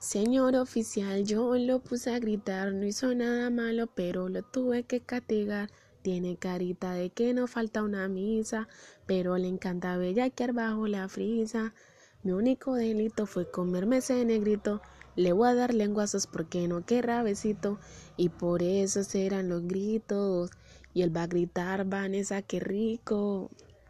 Señor oficial, yo lo puse a gritar, no hizo nada malo, pero lo tuve que castigar. Tiene carita de que no falta una misa, pero le encanta bellaquear bajo la frisa. Mi único delito fue comerme ese negrito. Le voy a dar lenguazos porque no querrá besito. Y por eso serán los gritos. Y él va a gritar, Vanessa, qué rico.